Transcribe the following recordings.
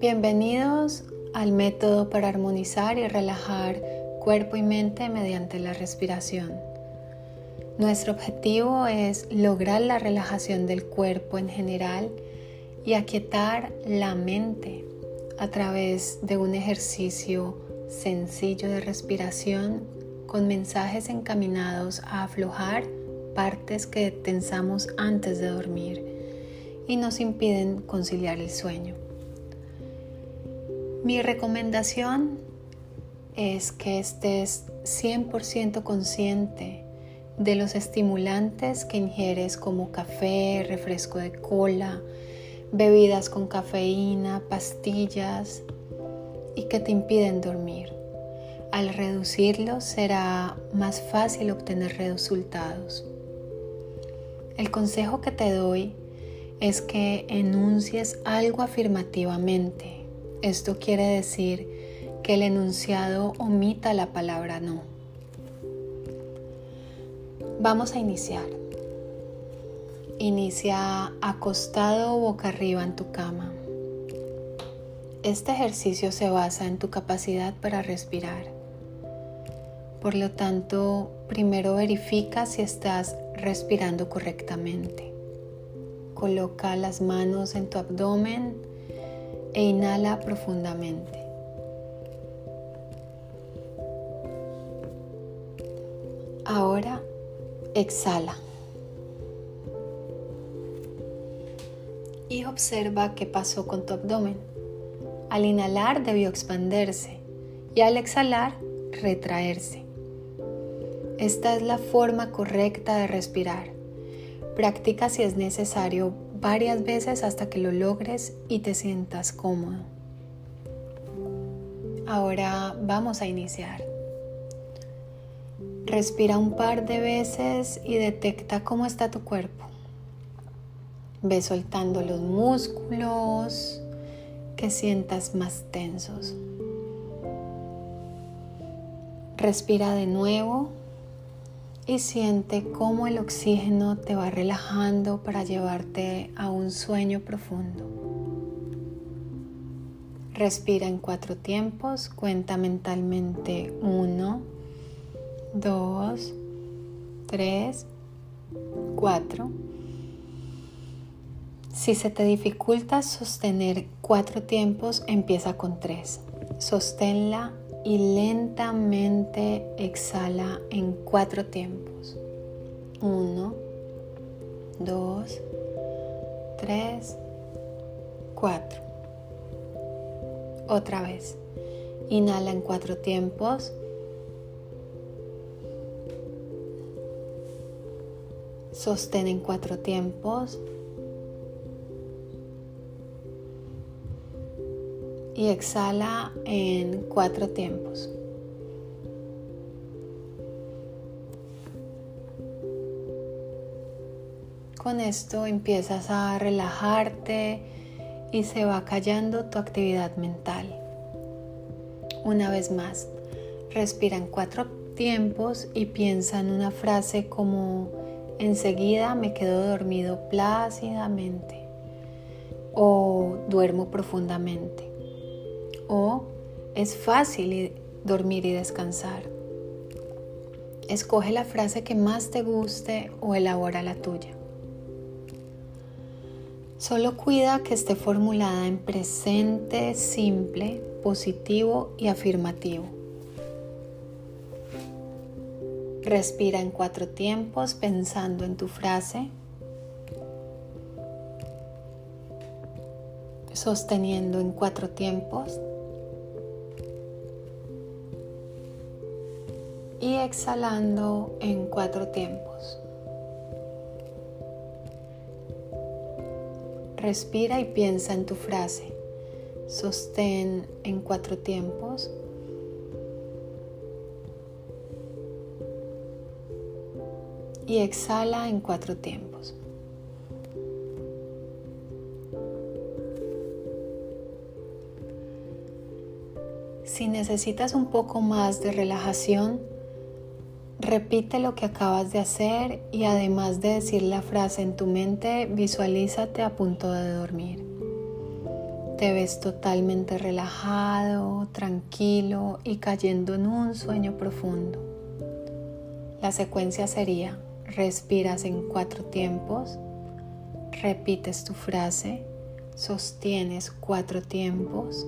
Bienvenidos al método para armonizar y relajar cuerpo y mente mediante la respiración. Nuestro objetivo es lograr la relajación del cuerpo en general y aquietar la mente a través de un ejercicio sencillo de respiración con mensajes encaminados a aflojar partes que tensamos antes de dormir y nos impiden conciliar el sueño. Mi recomendación es que estés 100% consciente de los estimulantes que ingieres como café, refresco de cola, bebidas con cafeína, pastillas y que te impiden dormir. Al reducirlos será más fácil obtener resultados. El consejo que te doy es que enuncies algo afirmativamente esto quiere decir que el enunciado omita la palabra no. Vamos a iniciar. Inicia acostado boca arriba en tu cama. Este ejercicio se basa en tu capacidad para respirar. Por lo tanto, primero verifica si estás respirando correctamente. Coloca las manos en tu abdomen e inhala profundamente. Ahora exhala. Y observa qué pasó con tu abdomen. Al inhalar debió expandirse y al exhalar retraerse. Esta es la forma correcta de respirar. Practica si es necesario varias veces hasta que lo logres y te sientas cómodo. Ahora vamos a iniciar. Respira un par de veces y detecta cómo está tu cuerpo. Ve soltando los músculos que sientas más tensos. Respira de nuevo y siente cómo el oxígeno te va relajando para llevarte a un sueño profundo. Respira en cuatro tiempos, cuenta mentalmente uno, dos, tres, cuatro. Si se te dificulta sostener cuatro tiempos, empieza con tres. Sosténla y lentamente exhala en cuatro tiempos. Uno, dos, tres, cuatro. Otra vez. Inhala en cuatro tiempos. Sostén en cuatro tiempos. Y exhala en cuatro tiempos. Con esto empiezas a relajarte y se va callando tu actividad mental. Una vez más, respira en cuatro tiempos y piensa en una frase como enseguida me quedo dormido plácidamente o duermo profundamente o es fácil dormir y descansar. Escoge la frase que más te guste o elabora la tuya. Solo cuida que esté formulada en presente simple, positivo y afirmativo. Respira en cuatro tiempos pensando en tu frase, sosteniendo en cuatro tiempos exhalando en cuatro tiempos. Respira y piensa en tu frase. Sostén en cuatro tiempos. Y exhala en cuatro tiempos. Si necesitas un poco más de relajación, Repite lo que acabas de hacer y además de decir la frase en tu mente, visualízate a punto de dormir. Te ves totalmente relajado, tranquilo y cayendo en un sueño profundo. La secuencia sería, respiras en cuatro tiempos, repites tu frase, sostienes cuatro tiempos,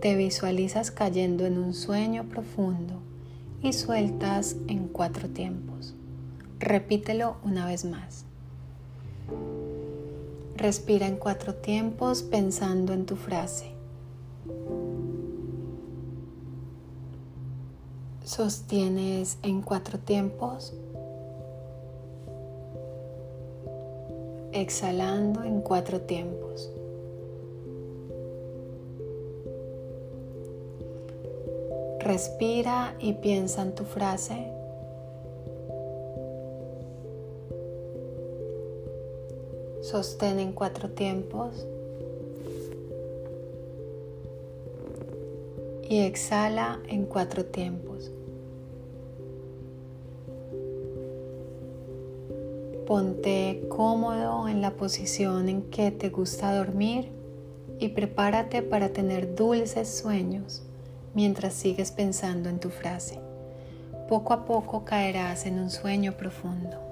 te visualizas cayendo en un sueño profundo y sueltas en cuatro tiempos. Repítelo una vez más. Respira en cuatro tiempos pensando en tu frase. Sostienes en cuatro tiempos. Exhalando en cuatro tiempos. Respira y piensa en tu frase. Sostén en cuatro tiempos. Y exhala en cuatro tiempos. Ponte cómodo en la posición en que te gusta dormir y prepárate para tener dulces sueños mientras sigues pensando en tu frase. Poco a poco caerás en un sueño profundo.